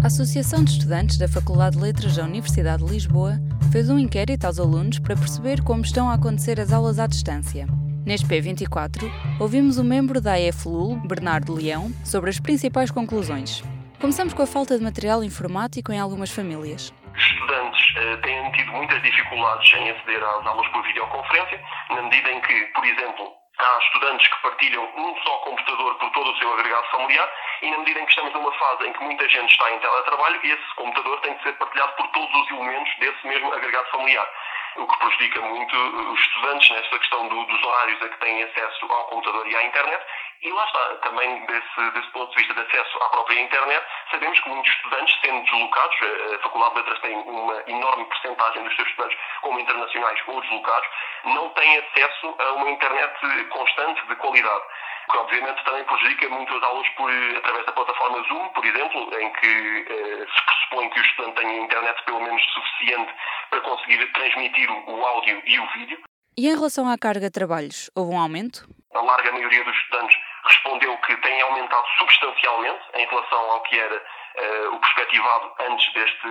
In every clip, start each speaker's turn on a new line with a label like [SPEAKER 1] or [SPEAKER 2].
[SPEAKER 1] A Associação de Estudantes da Faculdade de Letras da Universidade de Lisboa fez um inquérito aos alunos para perceber como estão a acontecer as aulas à distância. Neste P24, ouvimos o membro da AFLUL, Bernardo Leão, sobre as principais conclusões. Começamos com a falta de material informático em algumas famílias.
[SPEAKER 2] Estudantes uh, têm tido muitas dificuldades em aceder às aulas por videoconferência, na medida em que, por exemplo, há estudantes que partilham um só computador por todo o seu agregado familiar e na medida em que estamos numa fase em que muita gente está em teletrabalho, esse computador tem de ser partilhado por todos os elementos desse mesmo agregado familiar o que prejudica muito os estudantes nesta questão do, dos horários a que têm acesso ao computador e à internet. E lá está, também desse, desse ponto de vista de acesso à própria internet, sabemos que muitos estudantes, sendo deslocados, a Faculdade de Letras tem uma enorme percentagem dos seus estudantes como internacionais ou deslocados, não têm acesso a uma internet constante de qualidade que obviamente também prejudica muito as aulas por, através da plataforma Zoom, por exemplo, em que eh, se pressupõe que o estudante tenha internet pelo menos suficiente para conseguir transmitir o áudio e o vídeo.
[SPEAKER 1] E em relação à carga de trabalhos, houve um aumento?
[SPEAKER 2] A larga maioria dos estudantes respondeu que tem aumentado substancialmente em relação ao que era uh, o perspectivado antes deste,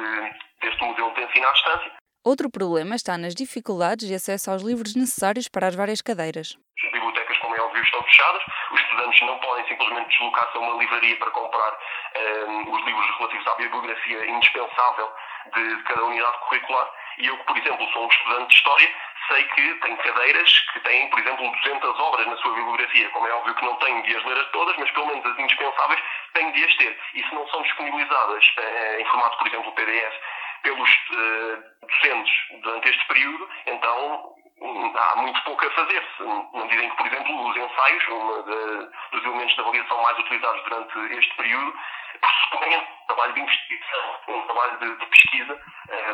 [SPEAKER 2] deste modelo de ensino à distância.
[SPEAKER 1] Outro problema está nas dificuldades de acesso aos livros necessários para as várias cadeiras.
[SPEAKER 2] As bibliotecas, como é óbvio, estão fechadas. Os estudantes não podem simplesmente deslocar-se a uma livraria para comprar um, ehm, os livros relativos à bibliografia indispensável de, de cada unidade curricular. E eu, por exemplo, sou um estudante de História, sei que tem cadeiras que têm, por exemplo, 200 obras na sua bibliografia. Como é óbvio que não tenho de as ler todas, mas pelo menos as indispensáveis tenho de as ter. E se não são disponibilizadas eh, em formato, por exemplo, PDF, pelos uh, docentes durante este período, então há muito pouco a fazer-se, na medida em que, por exemplo, os ensaios, um dos elementos de avaliação mais utilizados durante este período, pressupõem um trabalho de investigação, um trabalho de, pesquisa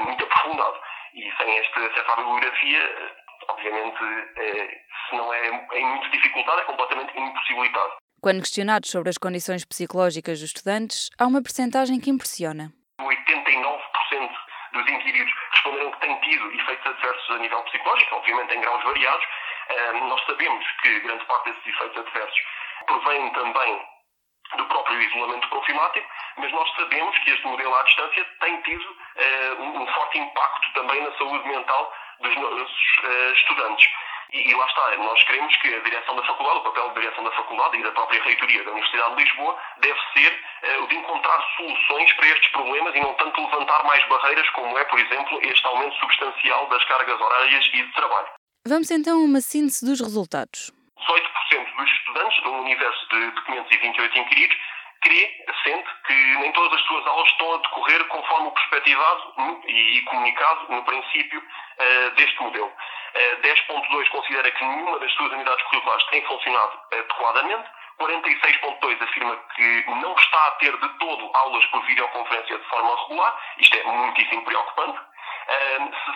[SPEAKER 2] muito aprofundado. E sem à bibliografia, uh, obviamente, uh, se não é em muita dificuldade, é completamente impossibilitado.
[SPEAKER 1] Quando questionados sobre as condições psicológicas dos estudantes, há uma percentagem que impressiona.
[SPEAKER 2] 89% dos inquiridos responderam que têm tido efeitos adversos a nível psicológico, obviamente em graus variados. nós sabemos que grande parte desses efeitos adversos provém também do próprio isolamento profilático, mas nós sabemos que este modelo à distância tem tido uh, um, forte impacto também na saúde mental dos nossos uh, estudantes. E, e, lá está, nós queremos que a direção da faculdade, o papel da direção da faculdade e da própria reitoria da Universidade de Lisboa deve ser uh, o de encontrar soluções para estes problemas e não tanto levantar mais barreiras como é, por exemplo, este aumento substancial das cargas horárias e de trabalho.
[SPEAKER 1] Vamos então a uma síntese dos resultados.
[SPEAKER 2] 18% dos estudantes, de um universo de, de 528 inquiridos, crê, sente que nem todas as suas aulas estão a decorrer conforme o perspectivado e, comunicado no princípio uh, deste modelo. Uh, 10.2 considera que nenhuma das suas unidades curriculares tem funcionado adequadamente. 46.2 afirma que não está a ter de todo aulas por videoconferência de forma regular. Isto é muitíssimo preocupante.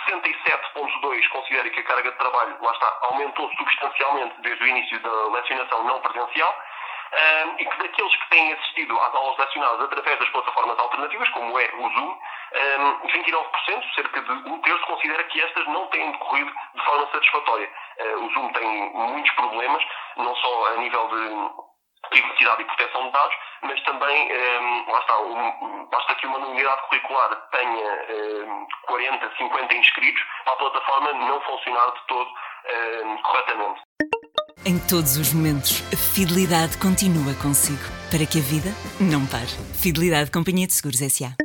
[SPEAKER 2] 67.2 considera que a carga de trabalho, lá está, aumentou substancialmente desde o início da lecionação não presencial e que daqueles que têm assistido às aulas lecionadas através das plataformas alternativas, como é o Zoom, um, 29%, cerca de um terço, considera que estas não têm decorrido de forma satisfatória. Uh, o Zoom tem muitos problemas, não só a nível de privacidade e proteção de dados, mas também, um, lá está, um, basta que uma unidade curricular tenha um, 40, 50 inscritos para a plataforma não funcionar de todo corretamente.
[SPEAKER 1] Em todos os momentos, a fidelidade continua consigo, para que a vida não pare. Fidelidade Companhia de Seguros S.A.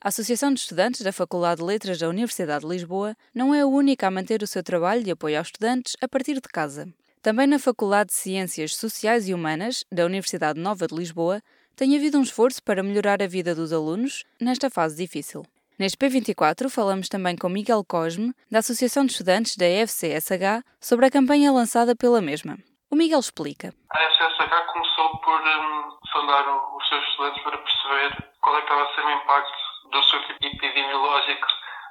[SPEAKER 1] A Associação de Estudantes da Faculdade de Letras da Universidade de Lisboa não é a única a manter o seu trabalho de apoio aos estudantes a partir de casa. Também na Faculdade de Ciências Sociais e Humanas da Universidade Nova de Lisboa tem havido um esforço para melhorar a vida dos alunos nesta fase difícil. Neste P24 falamos também com Miguel Cosme, da Associação de Estudantes da FCSH, sobre a campanha lançada pela mesma. O Miguel explica.
[SPEAKER 3] A FCSH começou por um, sondar os seus estudantes para perceber qual é que estava a ser o impacto do seu epidemiológico,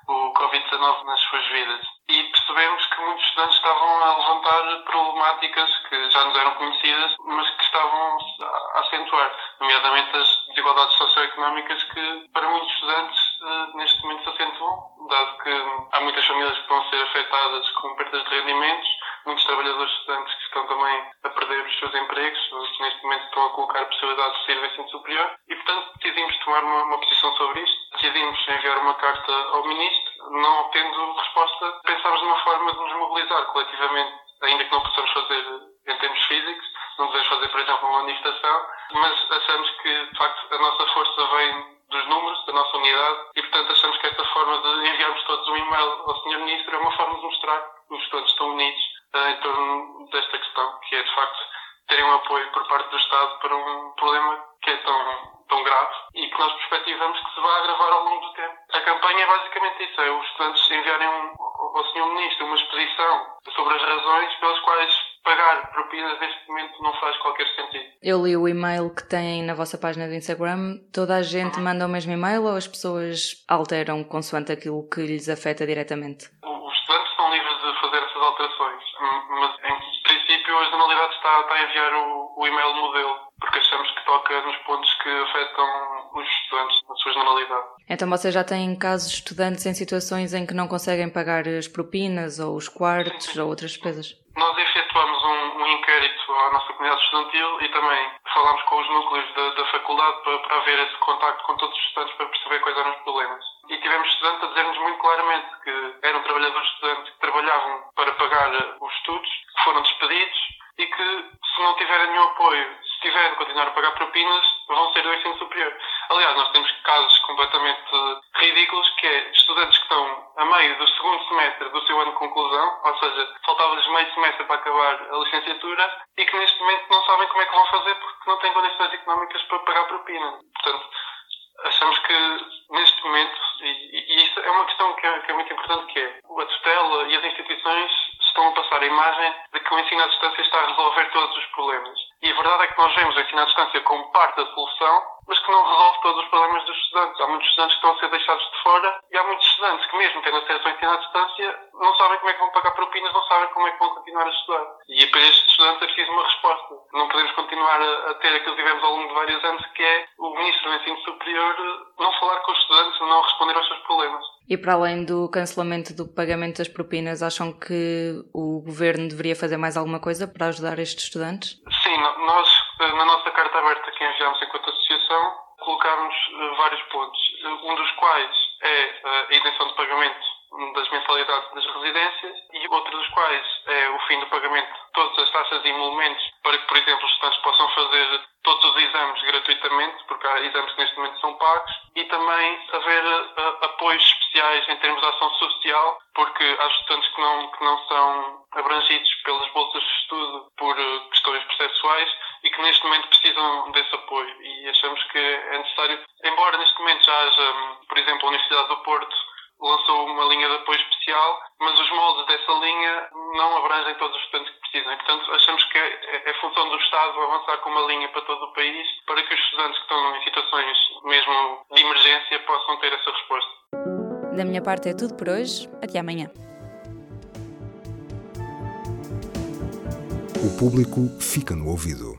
[SPEAKER 3] o Covid-19, nas suas vidas e percebemos que muitos estudantes estavam a levantar problemáticas que já nos eram conhecidas, mas que estavam a acentuar, nomeadamente as desigualdades socioeconómicas que para muitos estudantes eh, neste momento se acentuam, dado que há muitas famílias que vão ser afetadas com perdas de rendimentos, muitos trabalhadores estudantes que estão também a perder os seus empregos, que neste momento estão a colocar a possibilidade de sair ensino superior e, portanto, decidimos tomar uma, uma posição sobre isto. Decidimos enviar uma carta ao Ministro, não obtendo resposta, pensámos numa forma de nos mobilizar coletivamente, ainda que não possamos fazer em termos físicos, não podemos fazer, por exemplo, uma manifestação, mas achamos que, de facto, a nossa força vem dos números, da nossa unidade, e, portanto, achamos que esta forma de enviarmos todos um e-mail ao Sr. Ministro é uma forma de mostrar que os estudantes estão unidos uh, em torno desta questão, que é, de facto, terem um apoio por parte do Estado para um problema que é tão, tão grave e que nós perspectivamos que se vai agravar ao longo do tempo. A campanha é basicamente isso, é os estudantes enviarem um, ao Sr. Ministro uma exposição sobre as razões pelas quais pagar propinas neste momento não faz qualquer sentido.
[SPEAKER 1] Eu li o e-mail que têm na vossa página do Instagram. Toda a gente uhum. manda o mesmo e-mail ou as pessoas alteram consoante aquilo que lhes afeta diretamente?
[SPEAKER 3] Os estudantes estão livres de fazer essas alterações, mas em princípio a generalidade está, está a enviar o, o e-mail modelo, porque achamos que toca nos pontos que afetam os estudantes na sua generalidade.
[SPEAKER 1] Então vocês já têm casos de estudantes em situações em que não conseguem pagar as propinas ou os quartos sim, sim. ou outras despesas?
[SPEAKER 3] Nós efetuamos um, um, inquérito à nossa comunidade estudantil e também falámos com os núcleos da, da faculdade para, para haver esse contacto com todos os estudantes para perceber quais eram os problemas. E tivemos estudantes a dizer-nos muito claramente que eram trabalhadores estudantes que trabalhavam para pagar os estudos, que foram despedidos e que se não tiverem nenhum apoio, se tiverem de continuar a pagar propinas, vão ser do ensino superior. Aliás, nós temos casos completamente ridículos que é estudantes que estão a meio do segundo semestre do seu ano de conclusão, ou seja, faltava-lhes meio semestre para acabar a licenciatura e que neste momento não sabem como é que vão fazer porque não têm condições económicas para pagar propina. Portanto, achamos que neste momento, e, e é uma questão que é, que é muito importante, que é a tutela e as instituições estão a passar a imagem de que o ensino à distância está a resolver todos os problemas. E a verdade é que nós vemos o ensino à distância como parte da solução, mas que não resolve todos os problemas dos estudantes. Há muitos estudantes que estão a ser deixados de fora e há muitos estudantes que, mesmo tendo acesso ao ensino à distância, não sabem como é que vão pagar propinas, não sabem como é que vão continuar a estudar. E para estes estudantes é preciso uma resposta. Não podemos continuar a, ter aquilo que tivemos ao longo de vários anos, que é o Ministro do Ensino Superior não falar com os estudantes, não responder aos seus problemas.
[SPEAKER 1] E para além do cancelamento do pagamento das propinas, acham que o Governo deveria fazer mais alguma coisa para ajudar estes estudantes?
[SPEAKER 3] Sim, nós, na nossa carta aberta que enviamos enquanto associação, colocámos eh, vários pontos, um dos quais é a isenção de pagamento das mensalidades das residências e outro dos quais é o fim do pagamento de todas as taxas e emolumentos para que, por exemplo, os estudantes possam fazer todos os exames gratuitamente, porque há exames que neste momento são pagos, e também haver uh, apoios especiais em termos de ação social, porque há estudantes que não, que não são abrangidos pelas bolsas de estudo por uh, questões processuais e que neste momento precisam desse apoio. E achamos que é necessário, embora neste momento já haja, um, por exemplo, a Universidade do Porto lançou uma linha de apoio especial, mas os moldes dessa linha não abrangem todos os estudantes que precisam. E, portanto, achamos que é, é função do Estado avançar com uma linha para todo o país para que os estudantes que estão em situações mesmo de emergência possam ter essa resposta.
[SPEAKER 1] Da minha parte é tudo por hoje. Até amanhã. O público fica no ouvido.